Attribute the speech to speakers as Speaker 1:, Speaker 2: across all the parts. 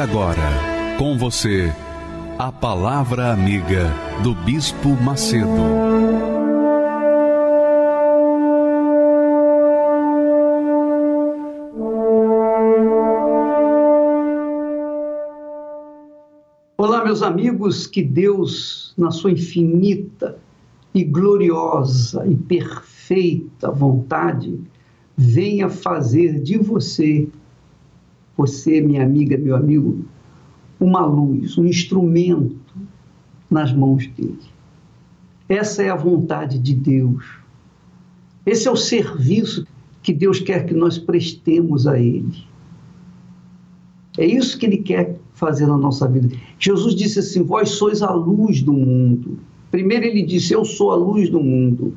Speaker 1: Agora, com você, a Palavra Amiga do Bispo Macedo.
Speaker 2: Olá, meus amigos, que Deus, na sua infinita e gloriosa e perfeita vontade, venha fazer de você, você, minha amiga, meu amigo, uma luz, um instrumento nas mãos dele. Essa é a vontade de Deus. Esse é o serviço que Deus quer que nós prestemos a Ele. É isso que Ele quer fazer na nossa vida. Jesus disse assim: Vós sois a luz do mundo. Primeiro Ele disse: Eu sou a luz do mundo.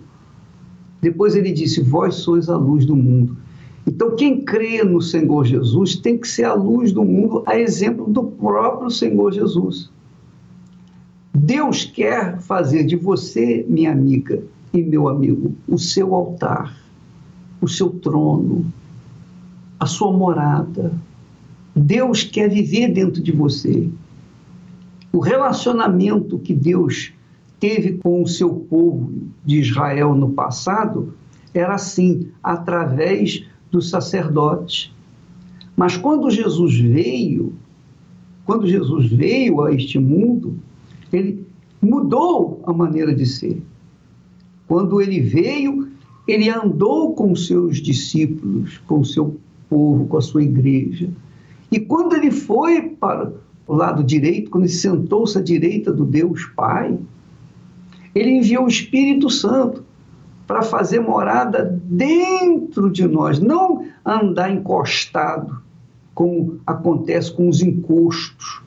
Speaker 2: Depois Ele disse: Vós sois a luz do mundo. Então, quem crê no Senhor Jesus tem que ser a luz do mundo, a exemplo do próprio Senhor Jesus. Deus quer fazer de você, minha amiga e meu amigo, o seu altar, o seu trono, a sua morada. Deus quer viver dentro de você. O relacionamento que Deus teve com o seu povo de Israel no passado era assim, através do sacerdote. Mas quando Jesus veio, quando Jesus veio a este mundo, ele mudou a maneira de ser. Quando ele veio, ele andou com seus discípulos, com seu povo, com a sua igreja. E quando ele foi para o lado direito, quando ele sentou-se à direita do Deus Pai, ele enviou o Espírito Santo para fazer morada dentro de nós, não andar encostado, como acontece com os encostos,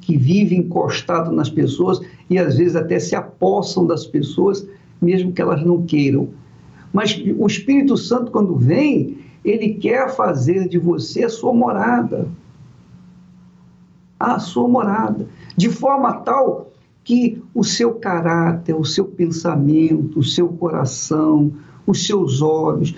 Speaker 2: que vivem encostado nas pessoas e às vezes até se apossam das pessoas, mesmo que elas não queiram. Mas o Espírito Santo, quando vem, ele quer fazer de você a sua morada. A sua morada. De forma tal que o seu caráter, o seu pensamento, o seu coração, os seus olhos,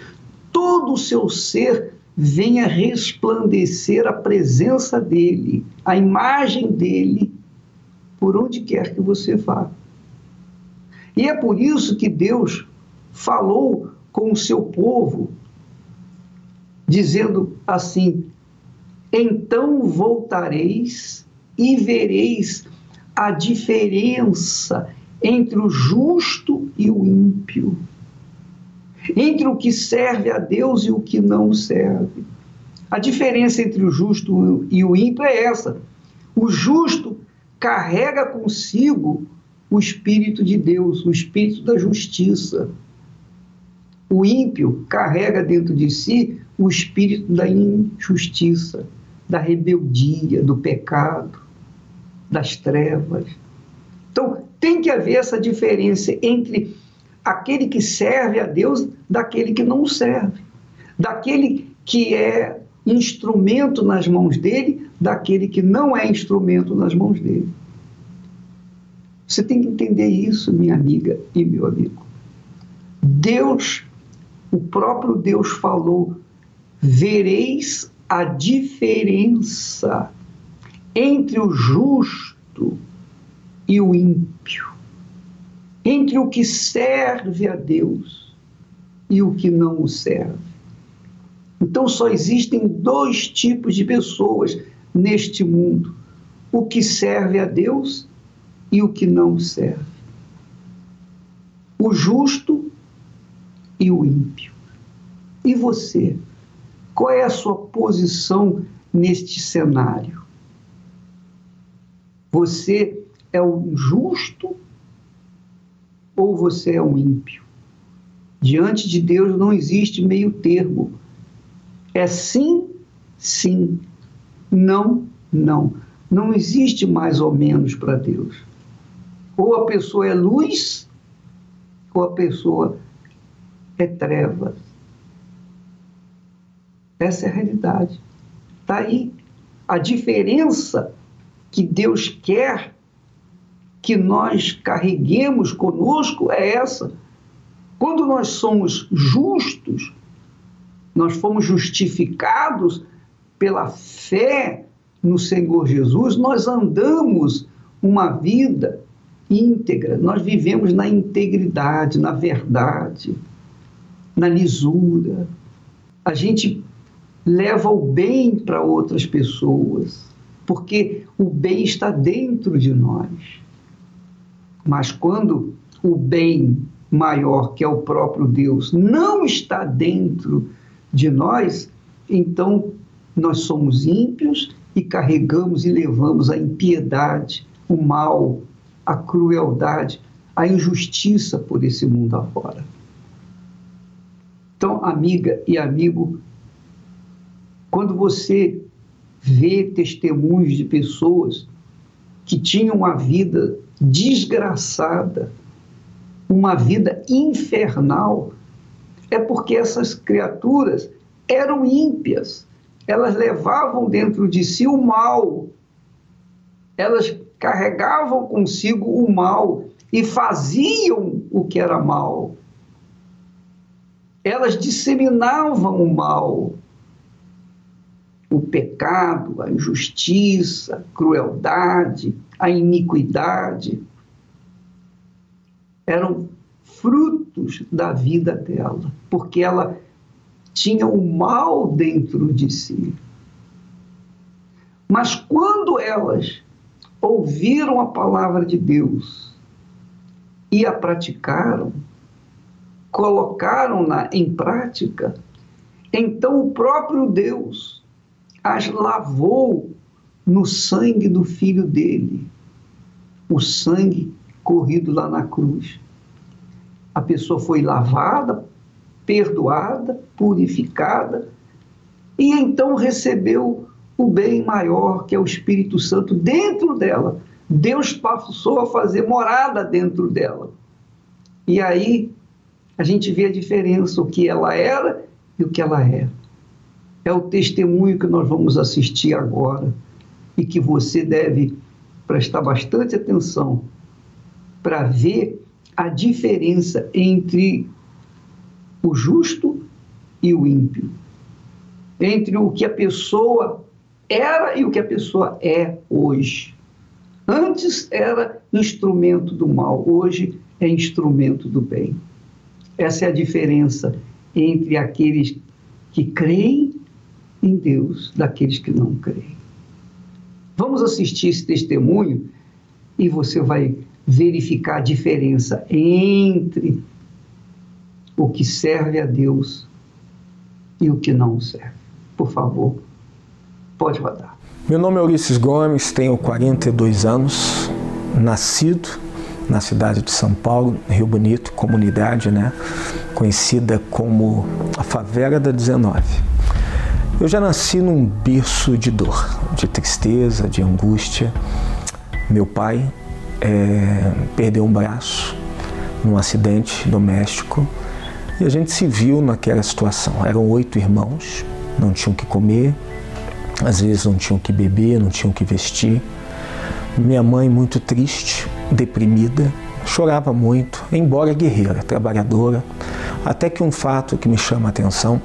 Speaker 2: todo o seu ser venha resplandecer a presença dele, a imagem dele, por onde quer que você vá. E é por isso que Deus falou com o seu povo, dizendo assim: Então voltareis e vereis a diferença entre o justo e o ímpio, entre o que serve a Deus e o que não serve. A diferença entre o justo e o ímpio é essa: o justo carrega consigo o Espírito de Deus, o Espírito da justiça. O ímpio carrega dentro de si o espírito da injustiça, da rebeldia, do pecado das trevas. Então, tem que haver essa diferença entre aquele que serve a Deus daquele que não serve, daquele que é instrumento nas mãos dele, daquele que não é instrumento nas mãos dele. Você tem que entender isso, minha amiga e meu amigo. Deus, o próprio Deus falou: vereis a diferença entre o justo e o ímpio, entre o que serve a Deus e o que não o serve. Então só existem dois tipos de pessoas neste mundo: o que serve a Deus e o que não serve. O justo e o ímpio. E você? Qual é a sua posição neste cenário? Você é um justo ou você é um ímpio? Diante de Deus não existe meio termo. É sim sim. Não, não. Não existe mais ou menos para Deus. Ou a pessoa é luz, ou a pessoa é trevas. Essa é a realidade. Está aí. A diferença que Deus quer que nós carreguemos conosco é essa. Quando nós somos justos, nós fomos justificados pela fé no Senhor Jesus, nós andamos uma vida íntegra, nós vivemos na integridade, na verdade, na lisura. A gente leva o bem para outras pessoas, porque o bem está dentro de nós. Mas quando o bem maior, que é o próprio Deus, não está dentro de nós, então nós somos ímpios e carregamos e levamos a impiedade, o mal, a crueldade, a injustiça por esse mundo afora. Então, amiga e amigo, quando você vê testemunhos de pessoas que tinham uma vida desgraçada, uma vida infernal, é porque essas criaturas eram ímpias, elas levavam dentro de si o mal, elas carregavam consigo o mal e faziam o que era mal. Elas disseminavam o mal, o pecado, a injustiça, a crueldade, a iniquidade. Eram frutos da vida dela, porque ela tinha o mal dentro de si. Mas quando elas ouviram a palavra de Deus e a praticaram, colocaram-na em prática, então o próprio Deus as lavou no sangue do filho dele, o sangue corrido lá na cruz a pessoa foi lavada, perdoada, purificada, e então recebeu o bem maior, que é o Espírito Santo, dentro dela. Deus passou a fazer morada dentro dela. E aí a gente vê a diferença, o que ela era e o que ela é. É o testemunho que nós vamos assistir agora e que você deve prestar bastante atenção para ver a diferença entre o justo e o ímpio, entre o que a pessoa era e o que a pessoa é hoje. Antes era instrumento do mal, hoje é instrumento do bem. Essa é a diferença entre aqueles que creem em Deus daqueles que não creem. Vamos assistir esse testemunho e você vai verificar a diferença entre o que serve a Deus e o que não serve. Por favor, pode rodar.
Speaker 3: Meu nome é Ulisses Gomes, tenho 42 anos, nascido na cidade de São Paulo, Rio Bonito, comunidade, né, conhecida como a favela da 19. Eu já nasci num berço de dor, de tristeza, de angústia. Meu pai é, perdeu um braço num acidente doméstico e a gente se viu naquela situação. Eram oito irmãos, não tinham que comer, às vezes não tinham que beber, não tinham que vestir. Minha mãe, muito triste, deprimida, chorava muito, embora guerreira, trabalhadora. Até que um fato que me chama a atenção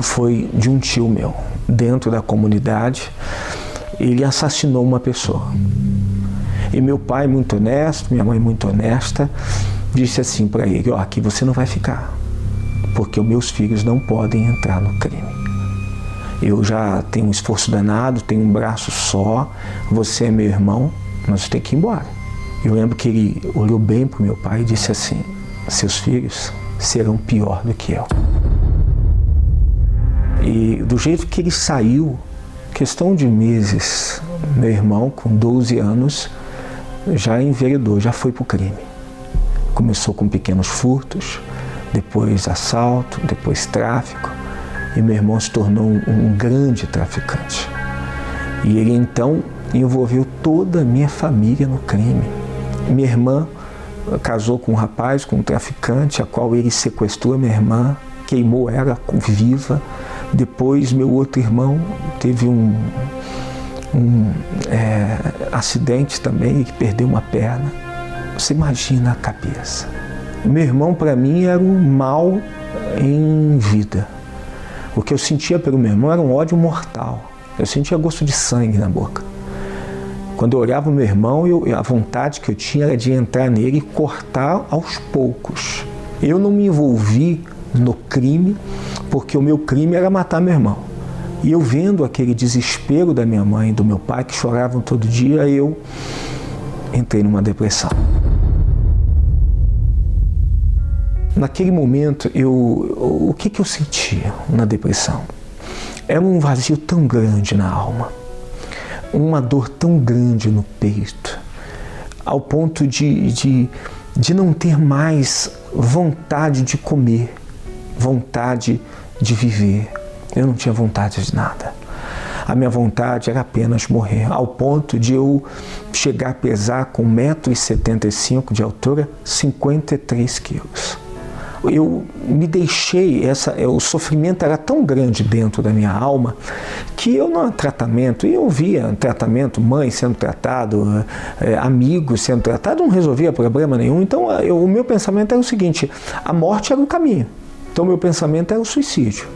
Speaker 3: foi de um tio meu, dentro da comunidade, ele assassinou uma pessoa. E meu pai, muito honesto, minha mãe, muito honesta, disse assim para ele: Ó, oh, aqui você não vai ficar, porque os meus filhos não podem entrar no crime. Eu já tenho um esforço danado, tenho um braço só, você é meu irmão, nós temos que ir embora. Eu lembro que ele olhou bem para o meu pai e disse assim: Seus filhos serão pior do que eu. E do jeito que ele saiu, questão de meses, meu irmão, com 12 anos, já enveredou, já foi para o crime. Começou com pequenos furtos, depois assalto, depois tráfico e meu irmão se tornou um, grande traficante. E ele então envolveu toda a minha família no crime. Minha irmã casou com um rapaz, com um traficante, a qual ele sequestrou a minha irmã, queimou ela viva. Depois, meu outro irmão teve um, um é, acidente também, que perdeu uma perna. Você imagina a cabeça. Meu irmão, para mim, era o mal em vida. O que eu sentia pelo meu irmão era um ódio mortal. Eu sentia gosto de sangue na boca. Quando eu olhava o meu irmão, eu, a vontade que eu tinha era de entrar nele e cortar aos poucos. Eu não me envolvi no crime, porque o meu crime era matar meu irmão. E eu vendo aquele desespero da minha mãe e do meu pai, que choravam todo dia, eu entrei numa depressão. Naquele momento, eu, o que, que eu sentia na depressão? Era um vazio tão grande na alma, uma dor tão grande no peito, ao ponto de, de, de não ter mais vontade de comer, vontade de viver. Eu não tinha vontade de nada. A minha vontade era apenas morrer, ao ponto de eu chegar a pesar com 1,75m de altura, 53 quilos eu me deixei, essa, o sofrimento era tão grande dentro da minha alma que eu no tratamento, e eu via tratamento, mãe sendo tratado, é, amigos sendo tratados, não resolvia problema nenhum. Então eu, o meu pensamento era o seguinte: a morte era o caminho. Então meu pensamento era o suicídio.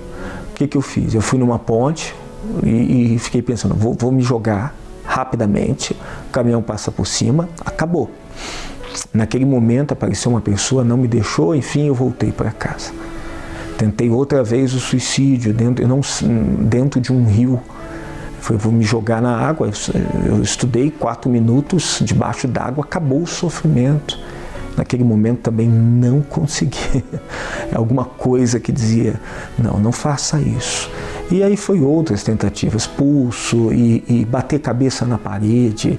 Speaker 3: O que, que eu fiz? Eu fui numa ponte e, e fiquei pensando: vou, vou me jogar rapidamente, o caminhão passa por cima, acabou. Naquele momento apareceu uma pessoa, não me deixou, enfim, eu voltei para casa. Tentei outra vez o suicídio dentro, não, dentro de um rio. Foi, vou me jogar na água. Eu estudei quatro minutos debaixo d'água, acabou o sofrimento. Naquele momento também não consegui. Alguma coisa que dizia: não, não faça isso. E aí foi outras tentativas, pulso e, e bater cabeça na parede.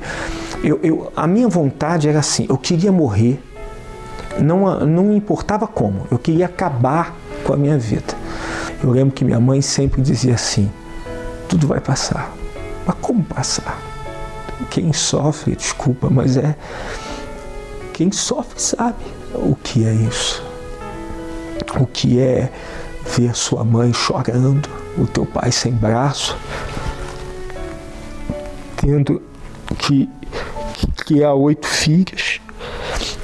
Speaker 3: Eu, eu, a minha vontade era assim, eu queria morrer, não, não importava como, eu queria acabar com a minha vida. Eu lembro que minha mãe sempre dizia assim, tudo vai passar. Mas como passar? Quem sofre, desculpa, mas é. Quem sofre sabe o que é isso. O que é ver sua mãe chorando, o teu pai sem braço, tendo que criar oito filhos.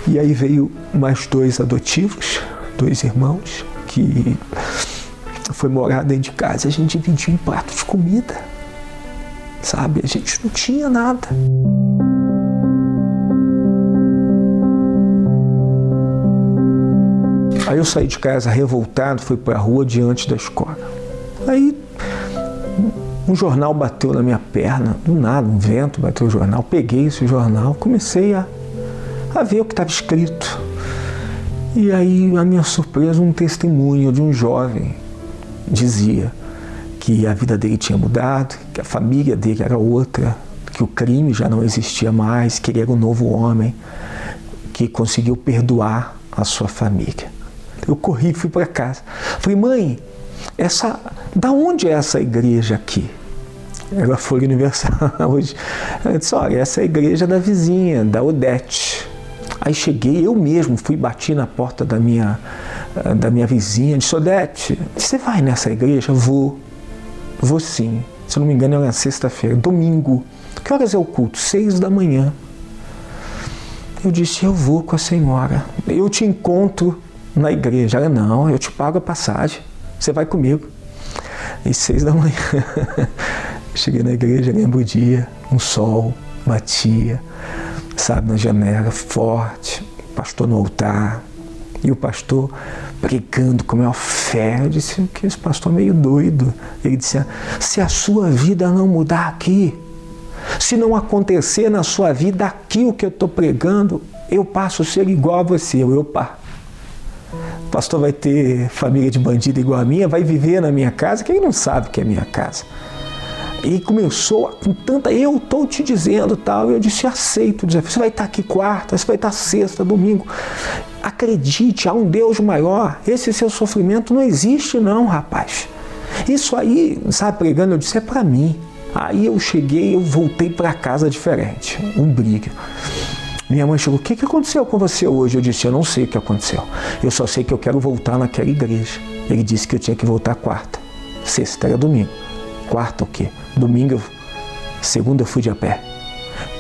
Speaker 3: E aí veio mais dois adotivos, dois irmãos, que foi morar dentro de casa. A gente dividia um prato de comida, sabe? A gente não tinha nada. Aí eu saí de casa revoltado, fui para a rua diante da escola. Aí um jornal bateu na minha perna, do nada, um vento bateu no jornal. Peguei esse jornal, comecei a, a ver o que estava escrito. E aí, a minha surpresa, um testemunho de um jovem dizia que a vida dele tinha mudado, que a família dele era outra, que o crime já não existia mais, que ele era um novo homem, que conseguiu perdoar a sua família. Eu corri fui para casa. Falei, mãe, essa, da onde é essa igreja aqui? Ela foi universal hoje. Eu disse, olha, essa é a igreja da vizinha, da Odete. Aí cheguei, eu mesmo fui bati na porta da minha, da minha vizinha, disse, Odete, você vai nessa igreja? Vou. Vou sim. Se eu não me engano, era sexta-feira, domingo. Que horas é o culto? Seis da manhã. Eu disse, eu vou com a senhora. Eu te encontro na igreja. Ela, não, eu te pago a passagem. Você vai comigo. E seis da manhã. Cheguei na igreja, lembro o dia, um sol batia, sabe, na janela, forte, pastor no altar, e o pastor brigando com a maior fé. Eu disse que esse pastor é meio doido. Ele disse: se a sua vida não mudar aqui, se não acontecer na sua vida aqui o que eu estou pregando, eu passo a ser igual a você. Eu, opa, pastor vai ter família de bandido igual a minha, vai viver na minha casa, quem não sabe que é minha casa. E começou com tanta, eu estou te dizendo tal, eu disse, aceito o desafio. Você vai estar aqui quarta, você vai estar sexta, domingo. Acredite, há um Deus maior. Esse seu sofrimento não existe não, rapaz. Isso aí, sabe, pregando, eu disse, é para mim. Aí eu cheguei, eu voltei para casa diferente, um brilho. Minha mãe chegou, o que, que aconteceu com você hoje? Eu disse, eu não sei o que aconteceu. Eu só sei que eu quero voltar naquela igreja. Ele disse que eu tinha que voltar quarta. Sexta era domingo. Quarta o quê? Domingo, segunda eu fui de a pé.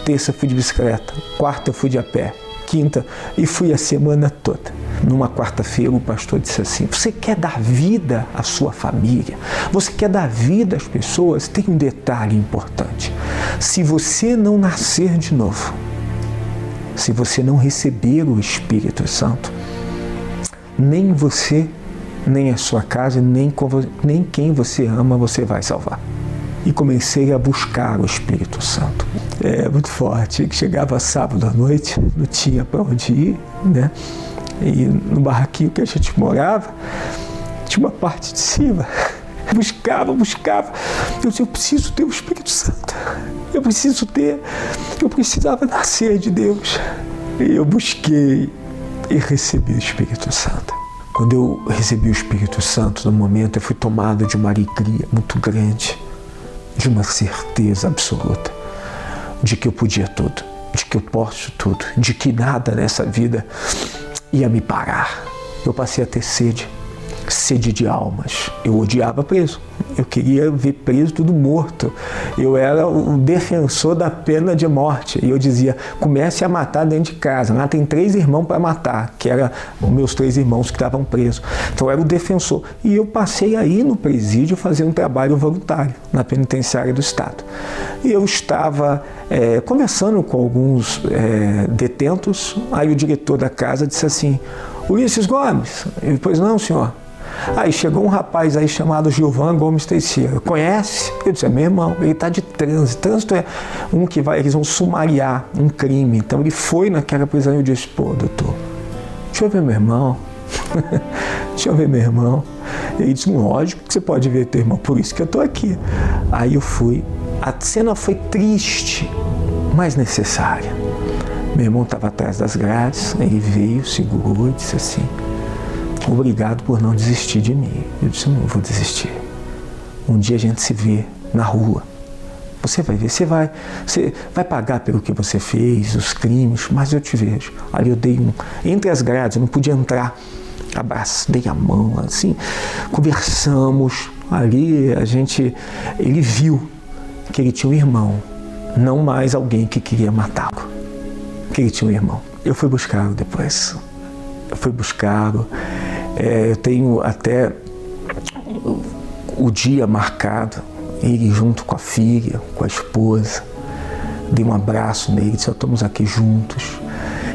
Speaker 3: Terça eu fui de bicicleta. Quarta eu fui de a pé. Quinta e fui a semana toda. Numa quarta-feira, o pastor disse assim: Você quer dar vida à sua família? Você quer dar vida às pessoas? Tem um detalhe importante. Se você não nascer de novo, se você não receber o Espírito Santo, nem você, nem a sua casa, nem, nem quem você ama você vai salvar. E comecei a buscar o Espírito Santo. É muito forte. Chegava sábado à noite, não tinha para onde ir, né? E no barraquinho que a gente morava, tinha uma parte de cima. Buscava, buscava. Eu disse, eu preciso ter o Espírito Santo. Eu preciso ter, eu precisava nascer de Deus. E eu busquei e recebi o Espírito Santo. Quando eu recebi o Espírito Santo, no momento eu fui tomado de uma alegria muito grande, de uma certeza absoluta de que eu podia tudo, de que eu posso tudo, de que nada nessa vida ia me parar. Eu passei a ter sede sede de almas. Eu odiava preso. Eu queria ver preso tudo morto. Eu era o defensor da pena de morte. E eu dizia: comece a matar dentro de casa. Lá tem três irmãos para matar, que eram meus três irmãos que estavam presos. Então eu era o defensor. E eu passei aí no presídio fazer um trabalho voluntário na penitenciária do Estado. E eu estava é, conversando com alguns é, detentos. Aí o diretor da casa disse assim: Ulisses Gomes. Ele, pois não, senhor. Aí chegou um rapaz aí chamado Gilvan Gomes Teixeira. Conhece? Eu disse, é meu irmão, ele está de trânsito. Trânsito é um que vai, eles vão sumariar um crime. Então ele foi naquela prisão e eu disse, pô, doutor, deixa eu ver meu irmão. deixa eu ver meu irmão. Ele disse, lógico que você pode ver teu irmão, por isso que eu estou aqui. Aí eu fui. A cena foi triste, mas necessária. Meu irmão estava atrás das grades, ele veio, segurou e disse assim, Obrigado por não desistir de mim. Eu disse: Não vou desistir. Um dia a gente se vê na rua. Você vai ver, você vai, você vai pagar pelo que você fez, os crimes, mas eu te vejo. Ali eu dei um. Entre as grades, eu não podia entrar. Abracei a mão, assim, conversamos. Ali a gente. Ele viu que ele tinha um irmão, não mais alguém que queria matá-lo. Que ele tinha um irmão. Eu fui buscá-lo depois. Eu fui buscá-lo. É, eu tenho até o dia marcado, ele junto com a filha, com a esposa. Dei um abraço nele, disse: Estamos aqui juntos.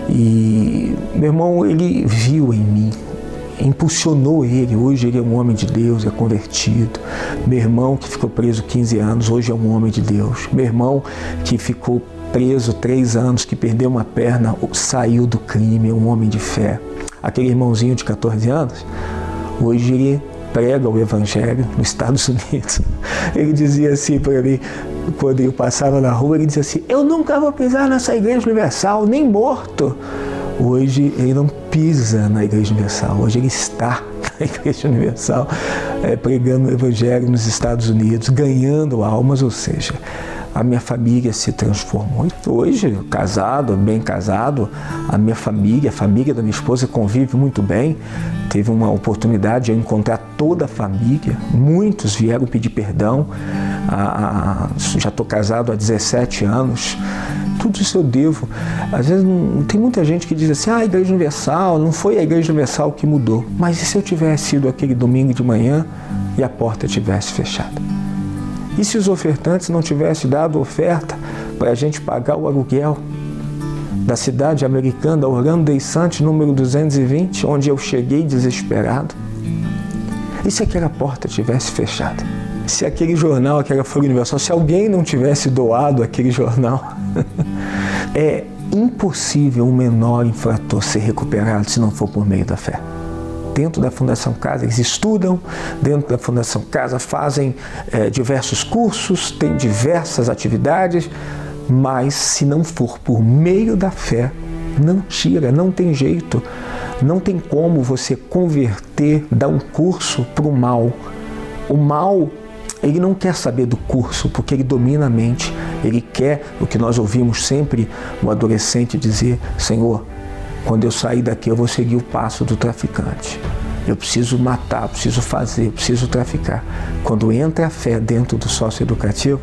Speaker 3: E meu irmão, ele viu em mim, impulsionou ele. Hoje ele é um homem de Deus, é convertido. Meu irmão, que ficou preso 15 anos, hoje é um homem de Deus. Meu irmão, que ficou preso três anos, que perdeu uma perna, saiu do crime, é um homem de fé aquele irmãozinho de 14 anos, hoje ele prega o Evangelho nos Estados Unidos. Ele dizia assim para mim, quando eu passava na rua, ele dizia assim: Eu nunca vou pisar nessa igreja universal, nem morto. Hoje ele não pisa na Igreja Universal, hoje ele está na Igreja Universal, é, pregando o Evangelho nos Estados Unidos, ganhando almas, ou seja, a minha família se transformou. Hoje, casado, bem casado, a minha família, a família da minha esposa convive muito bem. Teve uma oportunidade de encontrar toda a família. Muitos vieram pedir perdão. já estou casado há 17 anos. Tudo isso eu devo. Às vezes não, tem muita gente que diz assim: ah, a Igreja Universal, não foi a Igreja Universal que mudou. Mas e se eu tivesse ido aquele domingo de manhã e a porta tivesse fechado? E se os ofertantes não tivessem dado oferta para a gente pagar o aluguel da cidade americana, Orlando Santos, número 220, onde eu cheguei desesperado? E se aquela porta tivesse fechado? Se aquele jornal, aquela Folha Universal, se alguém não tivesse doado aquele jornal? é impossível um menor infrator ser recuperado se não for por meio da fé dentro da Fundação Casa, eles estudam dentro da Fundação Casa, fazem é, diversos cursos, têm diversas atividades, mas se não for por meio da fé, não tira, não tem jeito, não tem como você converter, dar um curso para o mal O mal, ele não quer saber do curso, porque ele domina a mente. Ele quer o que nós ouvimos sempre o adolescente dizer: Senhor, quando eu sair daqui eu vou seguir o passo do traficante. Eu preciso matar, eu preciso fazer, eu preciso traficar. Quando entra a fé dentro do sócio educativo,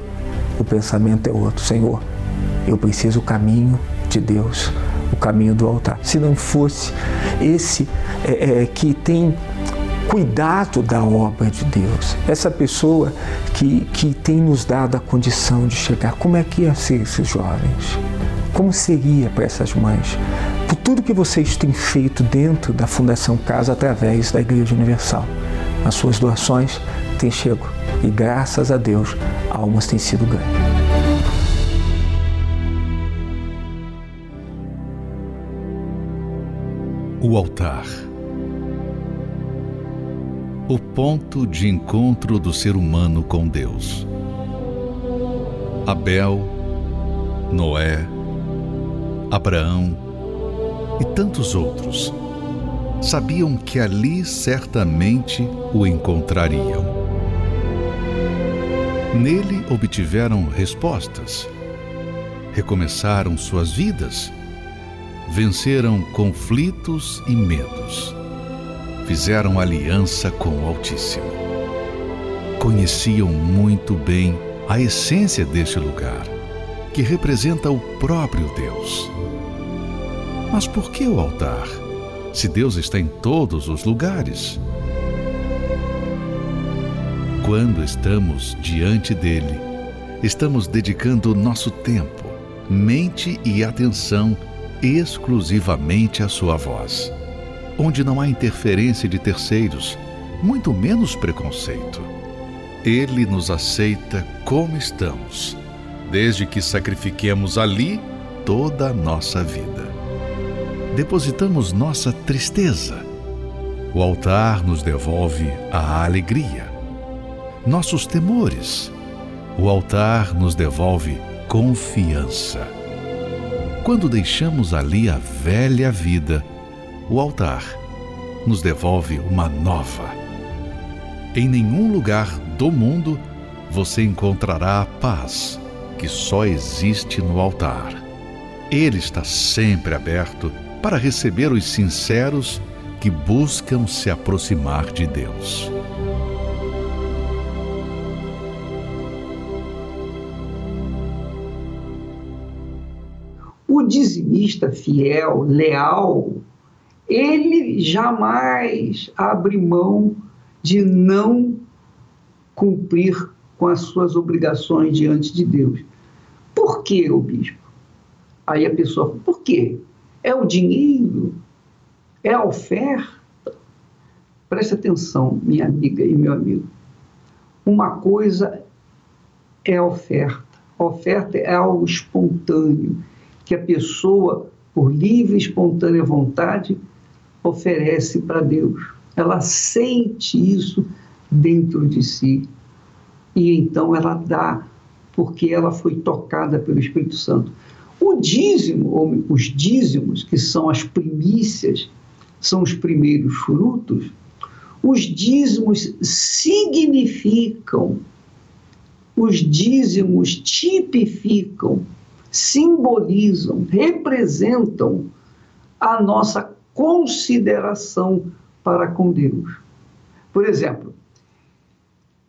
Speaker 3: o pensamento é outro. Senhor, eu preciso o caminho de Deus, o caminho do altar. Se não fosse esse é, é, que tem cuidado da obra de Deus, essa pessoa que, que tem nos dado a condição de chegar, como é que ia ser esses jovens? Como seria para essas mães? Tudo que vocês têm feito dentro da Fundação Casa através da Igreja Universal. As suas doações têm chego e graças a Deus almas têm sido ganhas.
Speaker 1: O altar. O ponto de encontro do ser humano com Deus. Abel, Noé, Abraão e tantos outros sabiam que ali certamente o encontrariam. Nele obtiveram respostas, recomeçaram suas vidas venceram conflitos e medos. Fizeram aliança com o Altíssimo. Conheciam muito bem a essência deste lugar, que representa o próprio Deus. Mas por que o altar, se Deus está em todos os lugares? Quando estamos diante dele, estamos dedicando nosso tempo, mente e atenção exclusivamente a sua voz, onde não há interferência de terceiros, muito menos preconceito. Ele nos aceita como estamos, desde que sacrifiquemos ali toda a nossa vida. Depositamos nossa tristeza. O altar nos devolve a alegria. Nossos temores. O altar nos devolve confiança quando deixamos ali a velha vida, o altar nos devolve uma nova. Em nenhum lugar do mundo você encontrará a paz que só existe no altar. Ele está sempre aberto para receber os sinceros que buscam se aproximar de Deus.
Speaker 2: O dizimista fiel, leal, ele jamais abre mão de não cumprir com as suas obrigações diante de Deus. Por que, o bispo? Aí a pessoa, por quê? É o dinheiro? É a oferta? Preste atenção, minha amiga e meu amigo. Uma coisa é a oferta. A oferta é algo espontâneo que a pessoa, por livre e espontânea vontade, oferece para Deus. Ela sente isso dentro de si e então ela dá, porque ela foi tocada pelo Espírito Santo. O dízimo, os dízimos, que são as primícias, são os primeiros frutos, os dízimos significam, os dízimos tipificam simbolizam, representam a nossa consideração para com Deus. Por exemplo,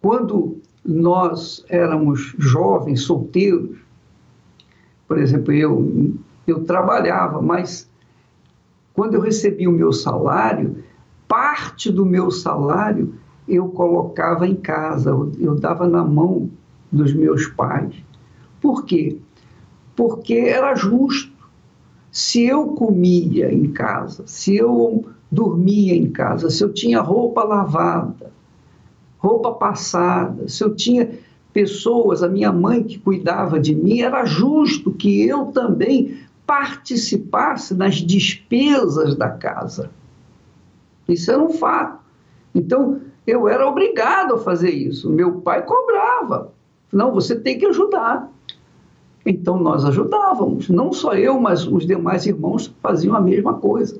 Speaker 2: quando nós éramos jovens, solteiros, por exemplo, eu, eu trabalhava, mas quando eu recebia o meu salário, parte do meu salário eu colocava em casa, eu, eu dava na mão dos meus pais. Por quê? porque era justo. Se eu comia em casa, se eu dormia em casa, se eu tinha roupa lavada, roupa passada, se eu tinha pessoas, a minha mãe que cuidava de mim, era justo que eu também participasse das despesas da casa. Isso era um fato. Então, eu era obrigado a fazer isso. Meu pai cobrava. Não, você tem que ajudar. Então nós ajudávamos, não só eu, mas os demais irmãos faziam a mesma coisa.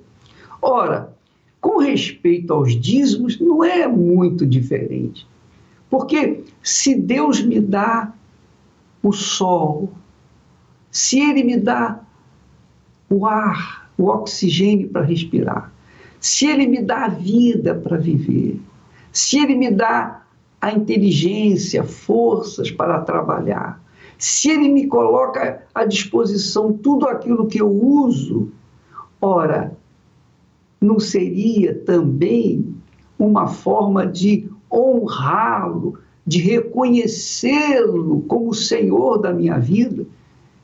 Speaker 2: Ora, com respeito aos dízimos, não é muito diferente, Porque se Deus me dá o sol, se Ele me dá o ar, o oxigênio para respirar, se Ele me dá a vida para viver, se Ele me dá a inteligência, forças para trabalhar, se Ele me coloca à disposição tudo aquilo que eu uso, ora, não seria também uma forma de honrá-lo, de reconhecê-lo como o Senhor da minha vida,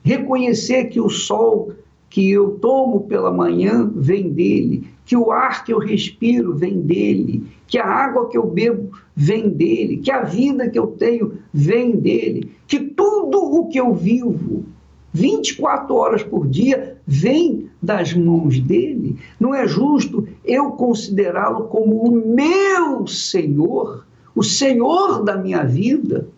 Speaker 2: reconhecer que o sol que eu tomo pela manhã vem dele, que o ar que eu respiro vem dele, que a água que eu bebo vem dele, que a vida que eu tenho vem dele, que tudo o que eu vivo 24 horas por dia vem das mãos dele. Não é justo eu considerá-lo como o meu Senhor, o Senhor da minha vida.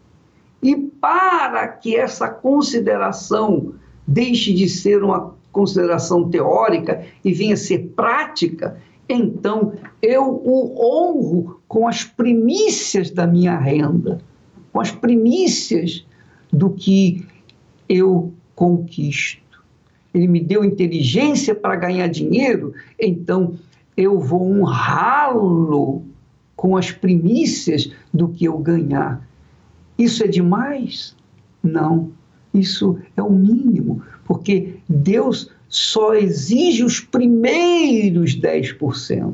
Speaker 2: E para que essa consideração deixe de ser uma consideração teórica e venha a ser prática, então eu o honro com as primícias da minha renda, com as primícias do que eu conquisto. Ele me deu inteligência para ganhar dinheiro, então eu vou honrá-lo com as primícias do que eu ganhar. Isso é demais? Não, isso é o mínimo, porque Deus só exige os primeiros 10%.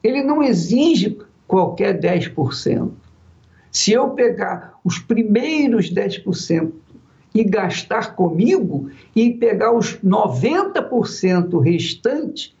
Speaker 2: Ele não exige qualquer 10%. Se eu pegar os primeiros 10% e gastar comigo e pegar os 90% restante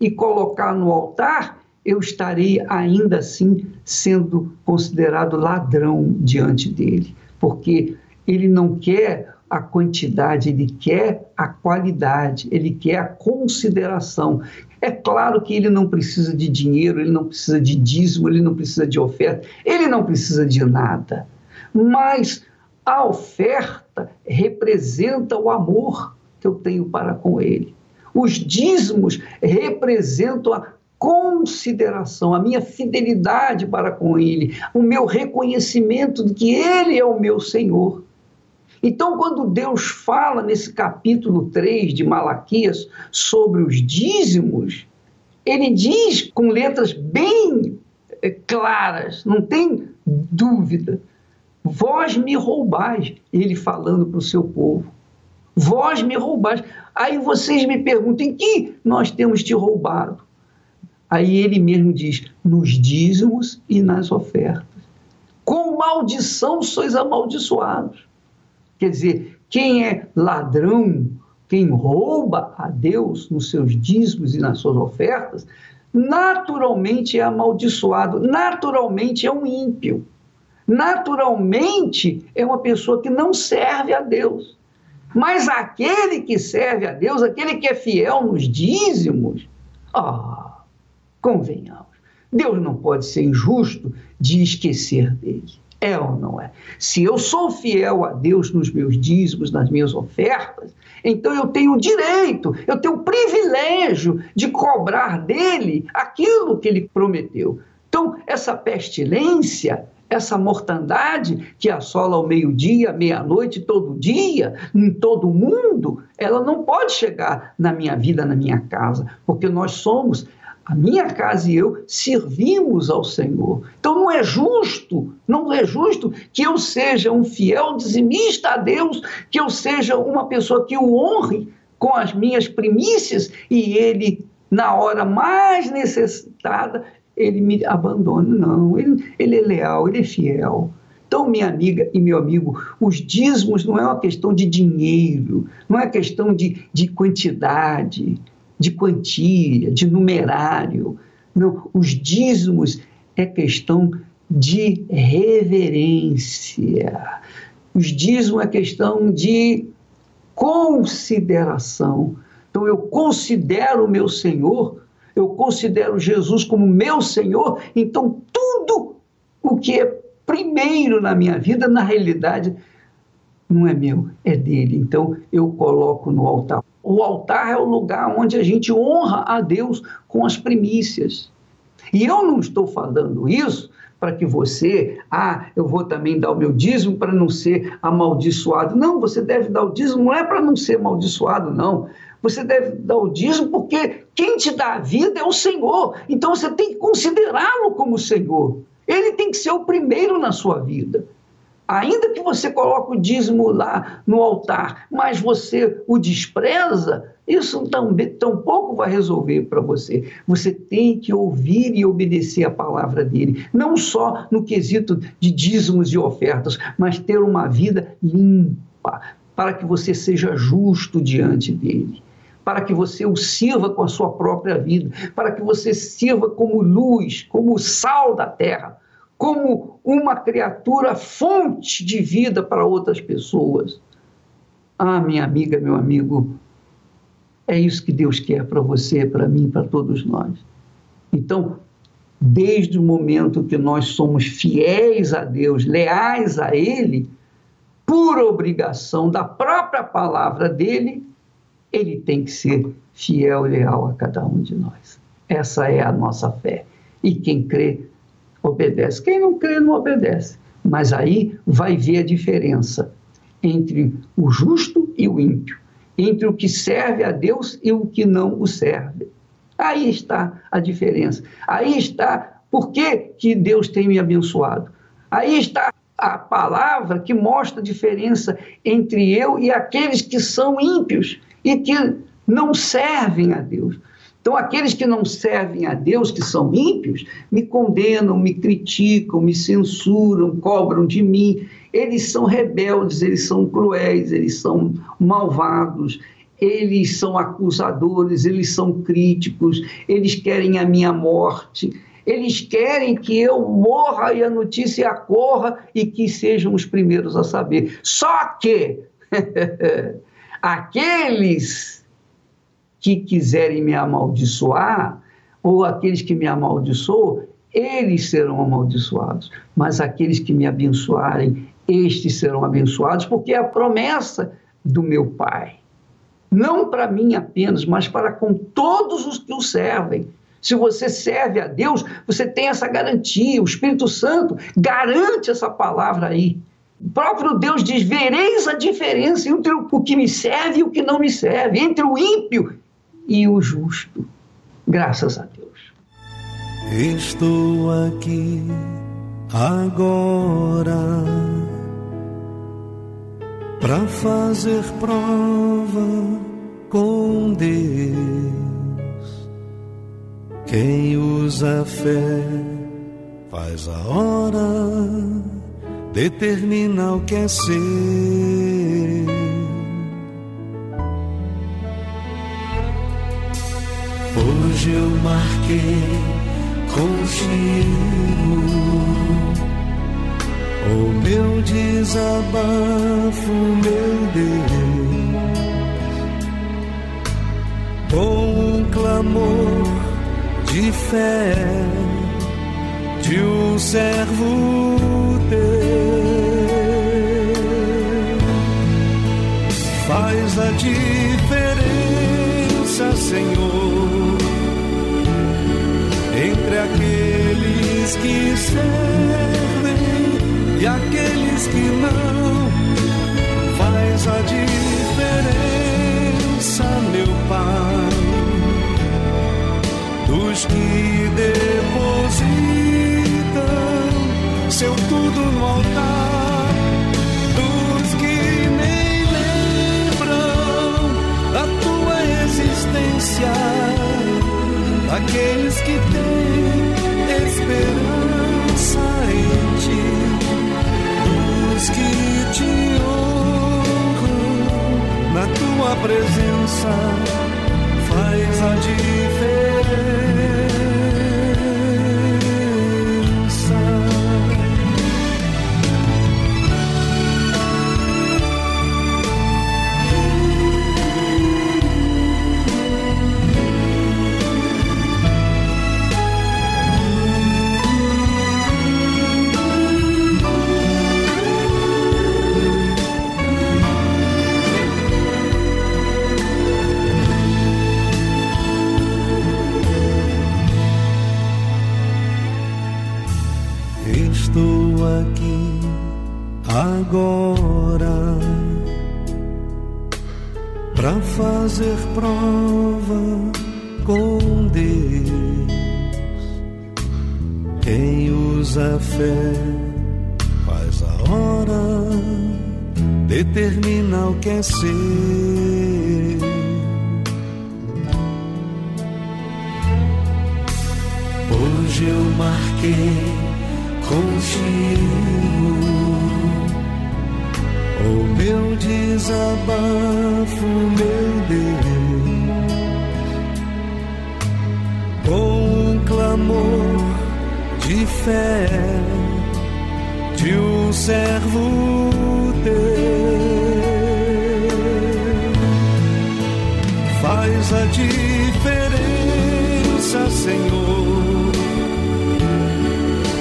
Speaker 2: e colocar no altar, eu estarei ainda assim sendo considerado ladrão diante dele, porque ele não quer a quantidade, ele quer a qualidade, ele quer a consideração. É claro que ele não precisa de dinheiro, ele não precisa de dízimo, ele não precisa de oferta, ele não precisa de nada. Mas a oferta representa o amor que eu tenho para com ele. Os dízimos representam a consideração, a minha fidelidade para com ele, o meu reconhecimento de que ele é o meu Senhor. Então, quando Deus fala nesse capítulo 3 de Malaquias sobre os dízimos, ele diz com letras bem eh, claras, não tem dúvida. Vós me roubais, ele falando para o seu povo. Vós me roubais. Aí vocês me perguntam, em que nós temos te roubado? Aí ele mesmo diz, nos dízimos e nas ofertas. Com maldição sois amaldiçoados. Quer dizer, quem é ladrão, quem rouba a Deus nos seus dízimos e nas suas ofertas, naturalmente é amaldiçoado, naturalmente é um ímpio naturalmente é uma pessoa que não serve a Deus. Mas aquele que serve a Deus, aquele que é fiel nos dízimos, ah, convenhamos, Deus não pode ser injusto de esquecer dele. É ou não é? Se eu sou fiel a Deus nos meus dízimos, nas minhas ofertas, então eu tenho o direito, eu tenho o privilégio de cobrar dele aquilo que ele prometeu. Então, essa pestilência, essa mortandade que assola ao meio-dia, meia-noite, todo dia, em todo mundo, ela não pode chegar na minha vida, na minha casa, porque nós somos, a minha casa e eu, servimos ao Senhor. Então não é justo, não é justo que eu seja um fiel dizimista a Deus, que eu seja uma pessoa que o honre com as minhas primícias e ele na hora mais necessitada, ele me abandona. Não, ele, ele é leal, ele é fiel. Então, minha amiga e meu amigo, os dízimos não é uma questão de dinheiro, não é questão de, de quantidade, de quantia, de numerário. Não, os dízimos é questão de reverência. Os dízimos é questão de consideração. Então, eu considero o meu Senhor eu considero Jesus como meu Senhor, então tudo o que é primeiro na minha vida, na realidade, não é meu, é dele. Então eu coloco no altar. O altar é o lugar onde a gente honra a Deus com as primícias. E eu não estou falando isso para que você, ah, eu vou também dar o meu dízimo para não ser amaldiçoado. Não, você deve dar o dízimo, não é para não ser amaldiçoado, não. Você deve dar o dízimo porque quem te dá a vida é o Senhor. Então você tem que considerá-lo como Senhor. Ele tem que ser o primeiro na sua vida. Ainda que você coloque o dízimo lá no altar, mas você o despreza, isso também tampouco vai resolver para você. Você tem que ouvir e obedecer a palavra dele, não só no quesito de dízimos e ofertas, mas ter uma vida limpa, para que você seja justo diante dele para que você o sirva com a sua própria vida, para que você sirva como luz, como sal da terra, como uma criatura fonte de vida para outras pessoas. Ah, minha amiga, meu amigo, é isso que Deus quer para você, para mim, para todos nós. Então, desde o momento que nós somos fiéis a Deus, leais a Ele, por obrigação da própria palavra dele, ele tem que ser fiel e leal a cada um de nós. Essa é a nossa fé. E quem crê, obedece. Quem não crê, não obedece. Mas aí vai ver a diferença entre o justo e o ímpio, entre o que serve a Deus e o que não o serve. Aí está a diferença. Aí está por que, que Deus tem me abençoado. Aí está a palavra que mostra a diferença entre eu e aqueles que são ímpios e que não servem a Deus. Então, aqueles que não servem a Deus, que são ímpios, me condenam, me criticam, me censuram, cobram de mim. Eles são rebeldes, eles são cruéis, eles são malvados, eles são acusadores, eles são críticos, eles querem a minha morte. Eles querem que eu morra e a notícia corra e que sejam os primeiros a saber. Só que Aqueles que quiserem me amaldiçoar, ou aqueles que me amaldiçoam, eles serão amaldiçoados. Mas aqueles que me abençoarem, estes serão abençoados, porque é a promessa do meu Pai. Não para mim apenas, mas para com todos os que o servem. Se você serve a Deus, você tem essa garantia. O Espírito Santo garante essa palavra aí. O próprio Deus diz: vereis a diferença entre o que me serve e o que não me serve, entre o ímpio e o justo. Graças a Deus.
Speaker 4: Estou aqui agora para fazer prova com Deus. Quem usa fé faz a hora determina o que é ser. Hoje eu marquei contigo o meu desabafo, meu Deus, com um clamor de fé de um servo diferença, Senhor, entre aqueles que servem e aqueles que não. Aqueles que têm esperança em ti, dos que te honram na tua presença, faz a diferença. Prova com Deus. Quem usa fé faz a hora, determina o que é ser. Hoje eu marquei contigo o meu desabafo, meu de um servo teu. Faz a diferença, Senhor,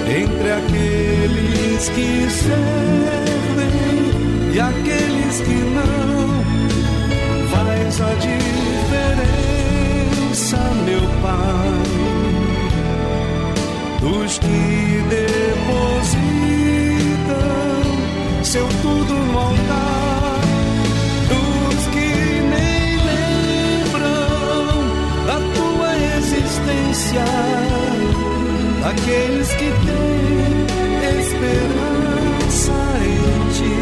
Speaker 4: entre aqueles que servem e aqueles que seu tudo no altar, dos que nem lembram da tua existência, daqueles que têm esperança em ti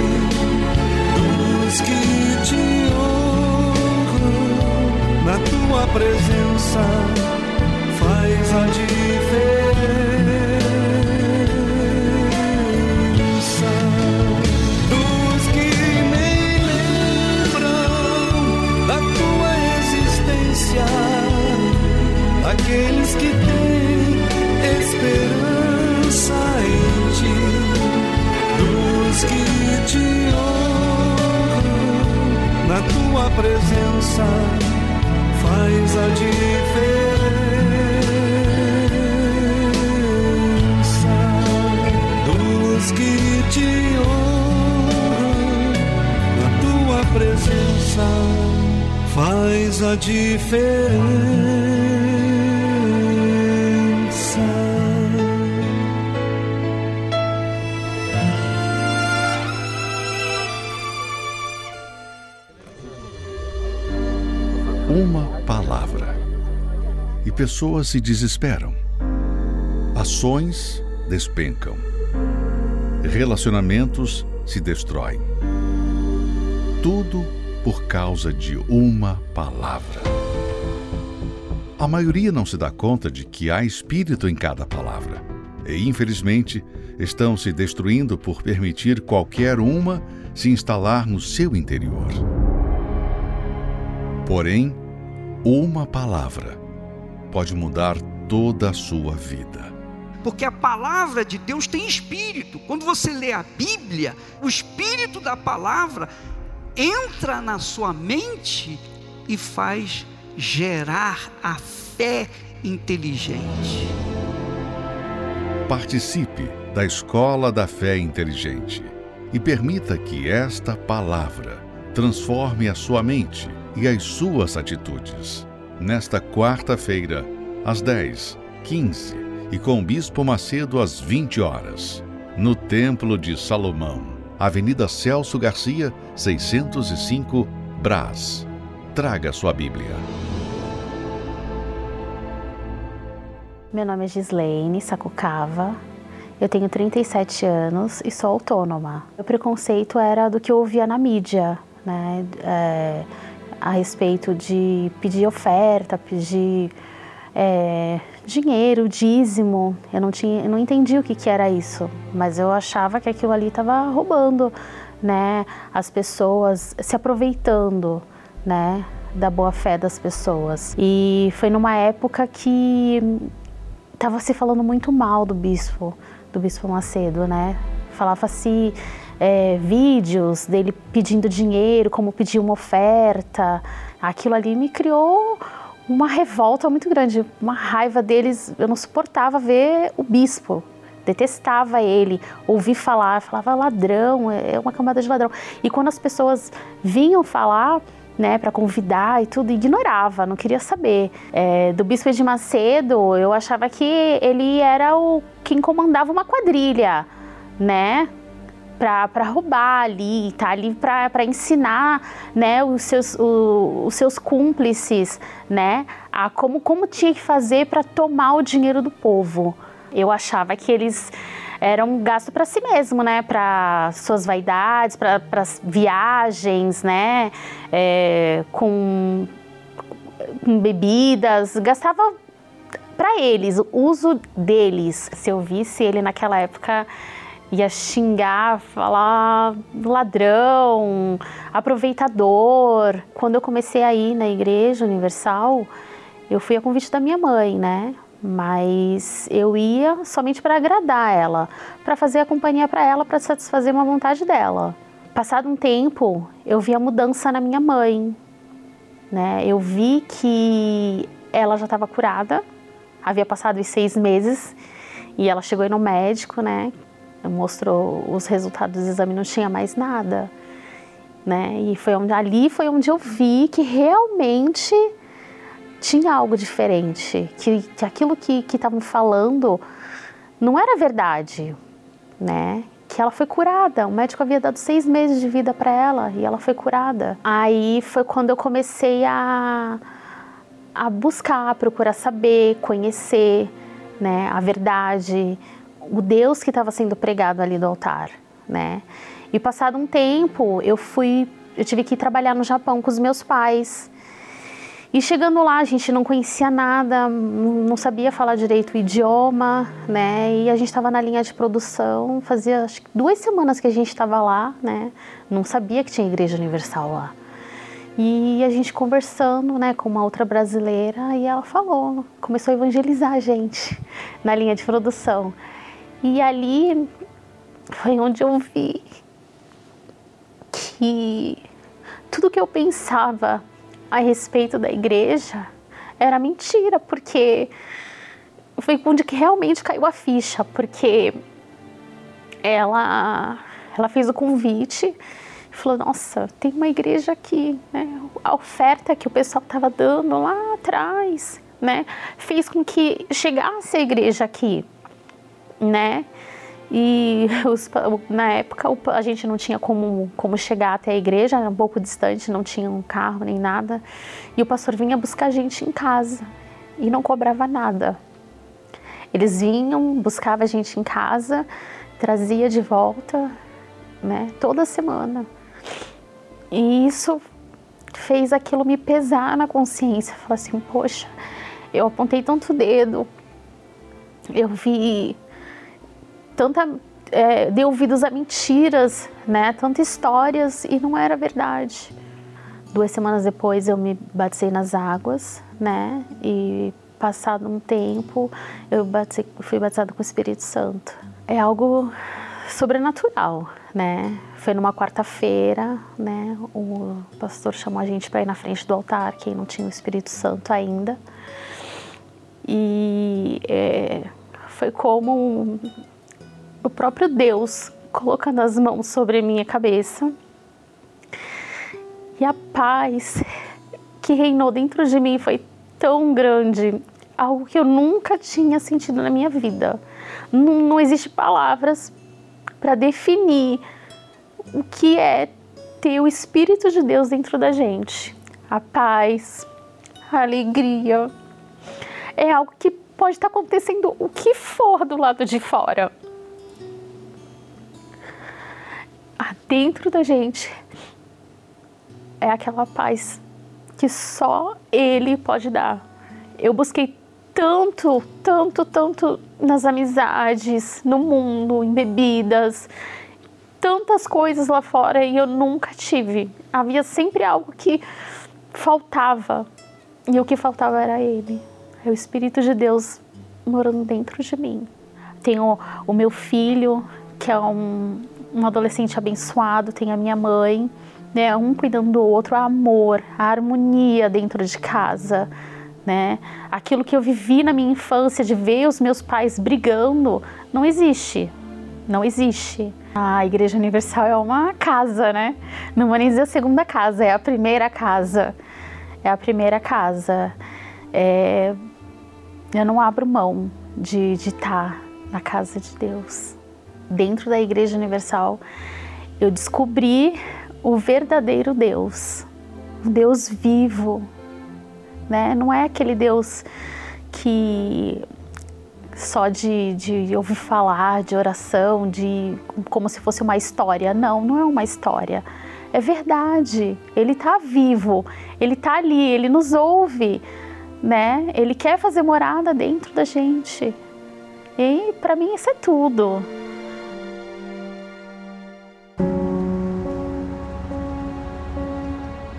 Speaker 4: que te honram na tua presença faz a diferença. Aqueles que têm esperança em ti, dos que te na tua presença faz a diferença. Dos que te honram na tua presença faz a diferença
Speaker 1: pessoas se desesperam. Ações despencam. Relacionamentos se destroem. Tudo por causa de uma palavra. A maioria não se dá conta de que há espírito em cada palavra. E, infelizmente, estão se destruindo por permitir qualquer uma se instalar no seu interior. Porém, uma palavra pode mudar toda a sua vida.
Speaker 2: Porque a palavra de Deus tem espírito. Quando você lê a Bíblia, o espírito da palavra entra na sua mente e faz gerar a fé inteligente.
Speaker 1: Participe da Escola da Fé Inteligente e permita que esta palavra transforme a sua mente e as suas atitudes nesta quarta-feira, às 10, 15 e com o Bispo Macedo às 20 horas, no Templo de Salomão, Avenida Celso Garcia, 605, Brás. Traga sua Bíblia.
Speaker 5: Meu nome é Gislaine Sakukawa, eu tenho 37 anos e sou autônoma. O preconceito era do que eu ouvia na mídia, né? É a respeito de pedir oferta, pedir é, dinheiro, dízimo. Eu não tinha, eu não entendi o que, que era isso, mas eu achava que aquilo ali estava roubando, né? As pessoas se aproveitando, né? Da boa fé das pessoas. E foi numa época que estava se falando muito mal do bispo, do bispo Macedo, né? Falava-se é, vídeos dele pedindo dinheiro, como pedir uma oferta. Aquilo ali me criou uma revolta muito grande, uma raiva deles. Eu não suportava ver o bispo, detestava ele, ouvir falar, falava ladrão, é uma camada de ladrão. E quando as pessoas vinham falar, né, para convidar e tudo, ignorava, não queria saber. É, do Bispo de Macedo, eu achava que ele era o quem comandava uma quadrilha, né? Para roubar ali, tá ali para ensinar, né, os seus, o, os seus cúmplices, né, a como, como tinha que fazer para tomar o dinheiro do povo. Eu achava que eles eram gasto para si mesmo, né, para suas vaidades, para viagens, né, é, com, com bebidas, gastava para eles, o uso deles. Se eu visse ele naquela época ia xingar, falar ladrão, aproveitador. Quando eu comecei a ir na Igreja Universal, eu fui a convite da minha mãe, né? Mas eu ia somente para agradar ela, para fazer a companhia para ela, para satisfazer uma vontade dela. Passado um tempo, eu vi a mudança na minha mãe, né? Eu vi que ela já estava curada, havia passado os seis meses e ela chegou aí no médico, né? Mostrou os resultados do exame, não tinha mais nada, né? E foi onde ali foi onde eu vi que realmente tinha algo diferente, que, que aquilo que estavam falando não era verdade, né? Que ela foi curada. O médico havia dado seis meses de vida para ela e ela foi curada. Aí foi quando eu comecei a, a buscar, a procurar saber, conhecer, né? A verdade o Deus que estava sendo pregado ali do altar, né? E passado um tempo, eu fui, eu tive que ir trabalhar no Japão com os meus pais. E chegando lá, a gente não conhecia nada, não sabia falar direito o idioma, né? E a gente estava na linha de produção, fazia acho que duas semanas que a gente estava lá, né? Não sabia que tinha igreja universal lá. E a gente conversando, né, com uma outra brasileira, e ela falou, começou a evangelizar a gente na linha de produção. E ali foi onde eu vi que tudo que eu pensava a respeito da igreja era mentira, porque foi onde que realmente caiu a ficha, porque ela ela fez o convite e falou: Nossa, tem uma igreja aqui, né? A oferta que o pessoal estava dando lá atrás, né? Fez com que chegasse a igreja aqui né? E os, na época a gente não tinha como, como chegar até a igreja, era um pouco distante, não tinha um carro nem nada. E o pastor vinha buscar a gente em casa e não cobrava nada. Eles vinham, buscava a gente em casa, trazia de volta, né, toda semana. E isso fez aquilo me pesar na consciência. Falar assim, poxa, eu apontei tanto dedo, eu vi tanta é, ouvidos a mentiras, né? Tantas histórias e não era verdade. Duas semanas depois eu me batizei nas águas, né? E passado um tempo eu fui batizada com o Espírito Santo. É algo sobrenatural, né? Foi numa quarta-feira, né? O pastor chamou a gente para ir na frente do altar, quem não tinha o Espírito Santo ainda. E é, foi como o próprio Deus colocando as mãos sobre a minha cabeça. E a paz que reinou dentro de mim foi tão grande, algo que eu nunca tinha sentido na minha vida. Não, não existe palavras para definir o que é ter o Espírito de Deus dentro da gente. A paz, a alegria. É algo que pode estar acontecendo o que for do lado de fora. Dentro da gente é aquela paz que só Ele pode dar. Eu busquei tanto, tanto, tanto nas amizades, no mundo, em bebidas, tantas coisas lá fora e eu nunca tive. Havia sempre algo que faltava e o que faltava era Ele, é o Espírito de Deus morando dentro de mim. Tenho o meu filho, que é um, um adolescente abençoado, tem a minha mãe, né? Um cuidando do outro, amor, a harmonia dentro de casa, né? Aquilo que eu vivi na minha infância de ver os meus pais brigando, não existe. não existe. A Igreja Universal é uma casa, né? Não vou nem dizer a segunda casa, é a primeira casa. É a primeira casa. É... Eu não abro mão de estar na casa de Deus. Dentro da Igreja Universal, eu descobri o verdadeiro Deus, o Deus vivo, né? Não é aquele Deus que só de, de ouvir falar, de oração, de como se fosse uma história. Não, não é uma história. É verdade. Ele está vivo, ele está ali, ele nos ouve, né? Ele quer fazer morada dentro da gente. E para mim isso é tudo.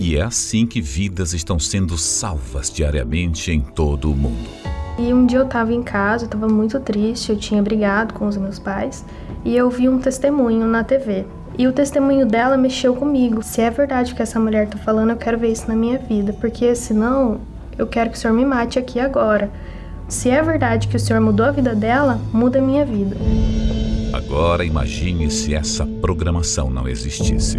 Speaker 6: E é assim que vidas estão sendo salvas diariamente em todo o mundo.
Speaker 7: E um dia eu estava em casa, eu estava muito triste, eu tinha brigado com os meus pais e eu vi um testemunho na TV. E o testemunho dela mexeu comigo. Se é verdade que essa mulher está falando, eu quero ver isso na minha vida, porque senão eu quero que o Senhor me mate aqui agora. Se é verdade que o Senhor mudou a vida dela, muda a minha vida.
Speaker 6: Agora imagine se essa programação não existisse.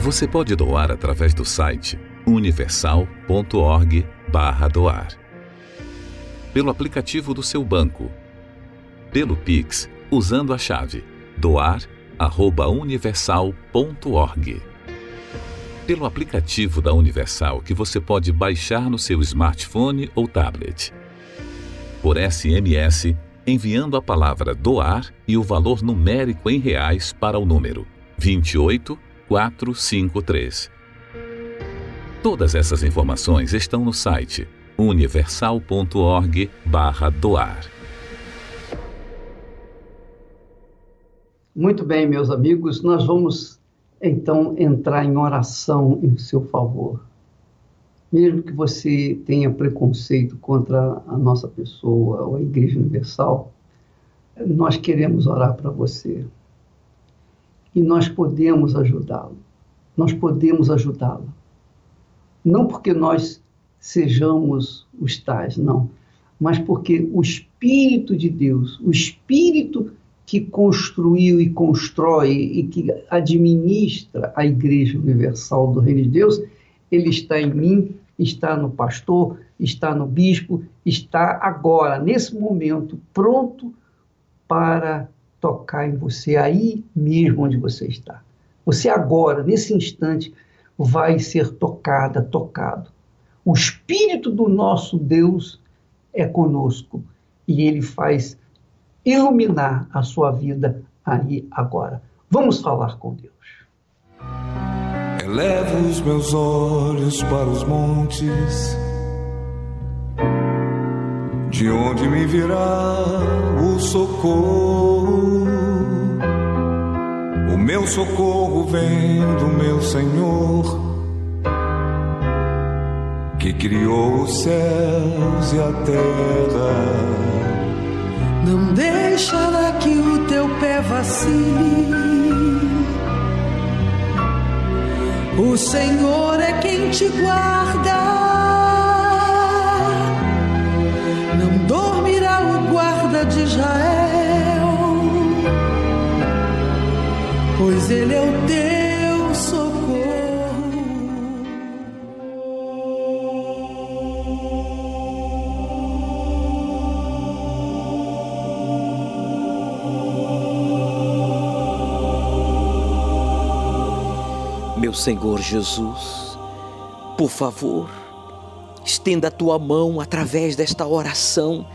Speaker 6: Você pode doar através do site universal.org/doar, pelo aplicativo do seu banco, pelo Pix, usando a chave doar@universal.org. Pelo aplicativo da Universal que você pode baixar no seu smartphone ou tablet. Por SMS, enviando a palavra doar e o valor numérico em reais para o número 28 453. Todas essas informações estão no site universal.org/doar.
Speaker 2: Muito bem, meus amigos, nós vamos então entrar em oração em seu favor. Mesmo que você tenha preconceito contra a nossa pessoa ou a Igreja Universal, nós queremos orar para você e nós podemos ajudá-lo. Nós podemos ajudá-lo. Não porque nós sejamos os tais, não, mas porque o Espírito de Deus, o Espírito que construiu e constrói e que administra a Igreja Universal do Reino de Deus, ele está em mim, está no pastor, está no bispo, está agora, nesse momento, pronto para tocar em você aí mesmo onde você está. Você agora, nesse instante, vai ser tocada, tocado. O Espírito do nosso Deus é conosco e ele faz iluminar a sua vida aí agora. Vamos falar com Deus.
Speaker 4: Elevo os meus olhos para os montes, de onde me virá o socorro. Meu socorro vem do meu Senhor, que criou os céus e a terra.
Speaker 8: Não deixará que o teu pé vacile O Senhor é quem te guarda. Não dormirá o guarda de Israel, pois ele é o teu
Speaker 9: meu Senhor Jesus, por favor, estenda a tua mão através desta oração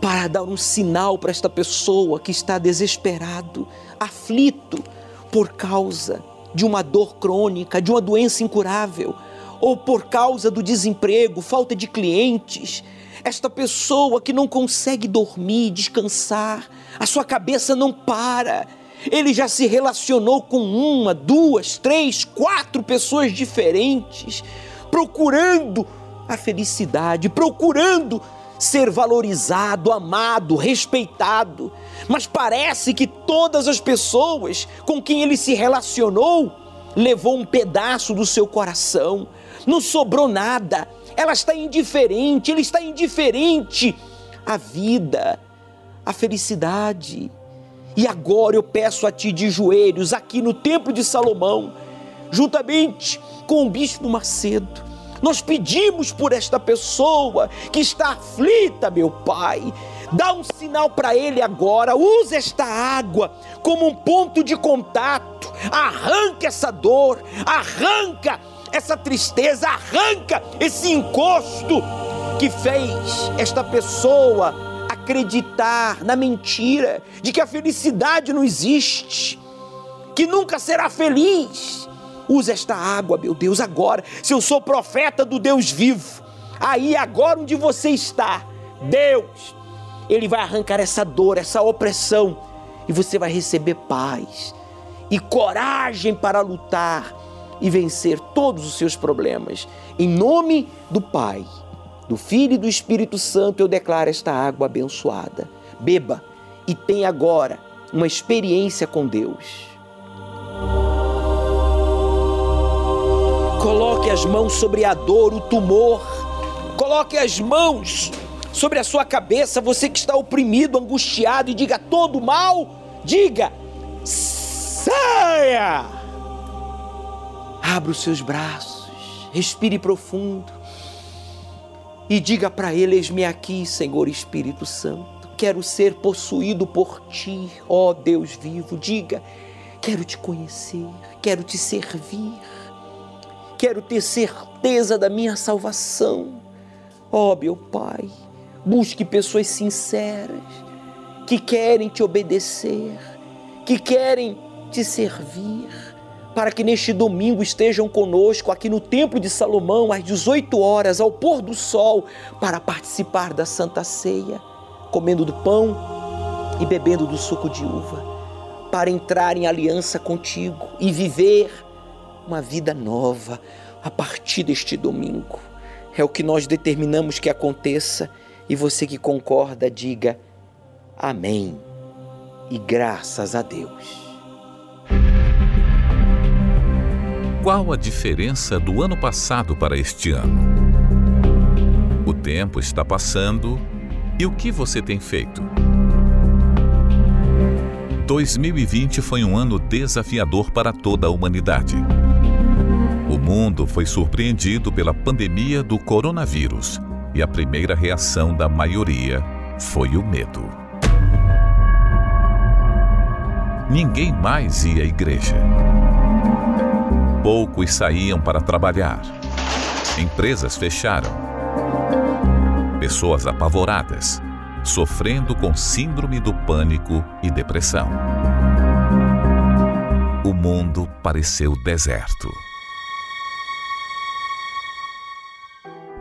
Speaker 9: para dar um sinal para esta pessoa que está desesperado, aflito por causa de uma dor crônica, de uma doença incurável, ou por causa do desemprego, falta de clientes. Esta pessoa que não consegue dormir, descansar, a sua cabeça não para, ele já se relacionou com uma, duas, três, quatro pessoas diferentes, procurando a felicidade, procurando ser valorizado, amado, respeitado. Mas parece que todas as pessoas com quem ele se relacionou levou um pedaço do seu coração, não sobrou nada. Ela está indiferente, ele está indiferente à vida, à felicidade. E agora eu peço a Ti de joelhos, aqui no Templo de Salomão, juntamente com o Bispo Macedo, nós pedimos por esta pessoa que está aflita, meu Pai. Dá um sinal para ele agora. Usa esta água como um ponto de contato. Arranca essa dor, arranca essa tristeza, arranca esse encosto que fez esta pessoa acreditar na mentira de que a felicidade não existe, que nunca será feliz. Usa esta água, meu Deus, agora. Se eu sou profeta do Deus vivo, aí agora onde você está, Deus, Ele vai arrancar essa dor, essa opressão, e você vai receber paz e coragem para lutar e vencer todos os seus problemas. Em nome do Pai do Filho e do Espírito Santo, eu declaro esta água abençoada. Beba e tenha agora uma experiência com Deus. Coloque as mãos sobre a dor, o tumor. Coloque as mãos sobre a sua cabeça, você que está oprimido, angustiado, e diga todo mal, diga: saia! Abra os seus braços, respire profundo e diga para ele: Eis-me aqui, Senhor Espírito Santo. Quero ser possuído por ti, ó Deus vivo. Diga: Quero te conhecer, quero te servir, quero ter certeza da minha salvação. Ó meu Pai, busque pessoas sinceras que querem te obedecer, que querem te servir para que neste domingo estejam conosco aqui no Templo de Salomão às 18 horas, ao pôr do sol, para participar da Santa Ceia, comendo do pão e bebendo do suco de uva, para entrar em aliança contigo e viver uma vida nova a partir deste domingo. É o que nós determinamos que aconteça e você que concorda, diga amém e graças a Deus.
Speaker 1: Qual a diferença do ano passado para este ano? O tempo está passando e o que você tem feito? 2020 foi um ano desafiador para toda a humanidade. O mundo foi surpreendido pela pandemia do coronavírus e a primeira reação da maioria foi o medo. Ninguém mais ia à igreja poucos saíam para trabalhar.
Speaker 6: Empresas fecharam. Pessoas apavoradas, sofrendo com síndrome do pânico e depressão. O mundo pareceu deserto.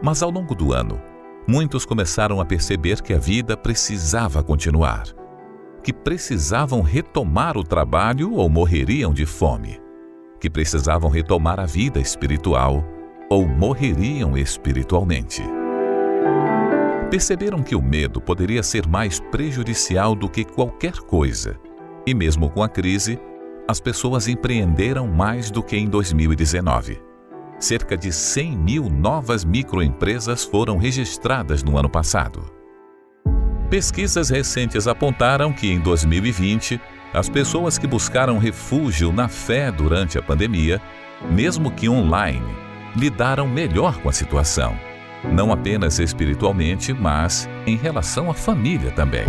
Speaker 6: Mas ao longo do ano, muitos começaram a perceber que a vida precisava continuar, que precisavam retomar o trabalho ou morreriam de fome, que precisavam retomar a vida espiritual ou morreriam espiritualmente. Perceberam que o medo poderia ser mais prejudicial do que qualquer coisa, e mesmo com a crise, as pessoas empreenderam mais do que em 2019 cerca de 100 mil novas microempresas foram registradas no ano passado. Pesquisas recentes apontaram que em 2020, as pessoas que buscaram refúgio na fé durante a pandemia, mesmo que online, lidaram melhor com a situação, não apenas espiritualmente, mas em relação à família também.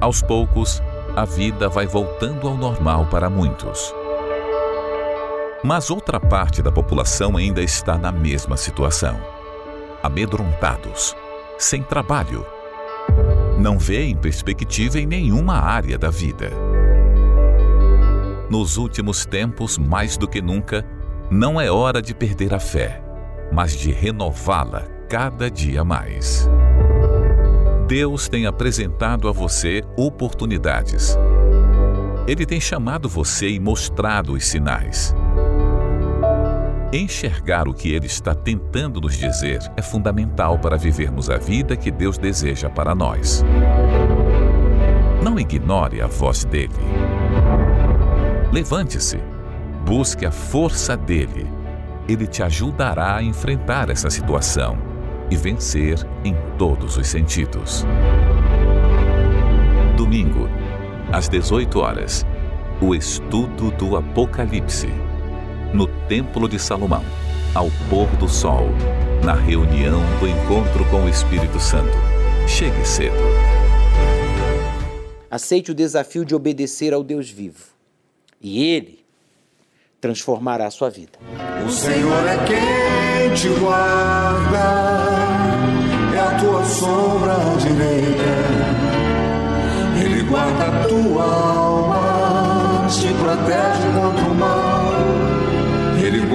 Speaker 6: Aos poucos, a vida vai voltando ao normal para muitos. Mas outra parte da população ainda está na mesma situação. Amedrontados, sem trabalho. Não veem perspectiva em nenhuma área da vida. Nos últimos tempos, mais do que nunca, não é hora de perder a fé, mas de renová-la cada dia mais. Deus tem apresentado a você oportunidades. Ele tem chamado você e mostrado os sinais. Enxergar o que ele está tentando nos dizer é fundamental para vivermos a vida que Deus deseja para nós. Não ignore a voz dele. Levante-se, busque a força dele. Ele te ajudará a enfrentar essa situação e vencer em todos os sentidos. Domingo, às 18 horas, o estudo do Apocalipse no Templo de Salomão, ao pôr do sol, na reunião do encontro com o Espírito Santo. Chegue cedo.
Speaker 9: Aceite o desafio de obedecer ao Deus vivo. E Ele transformará a sua vida.
Speaker 4: O Senhor é quem te guarda, é a tua sombra direita. Ele guarda a tua alma, te protege contra o mal.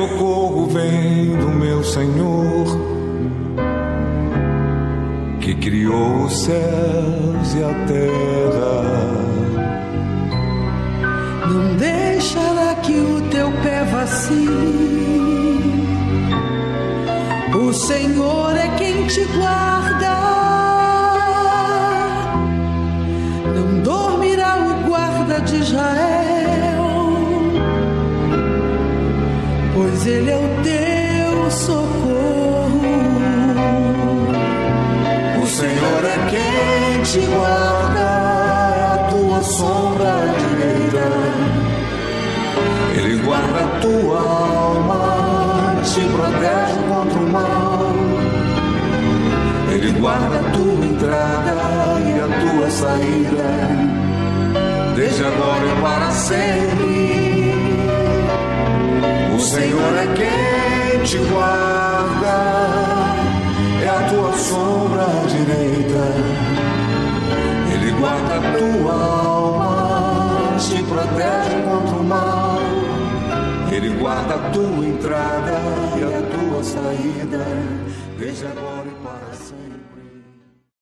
Speaker 4: Socorro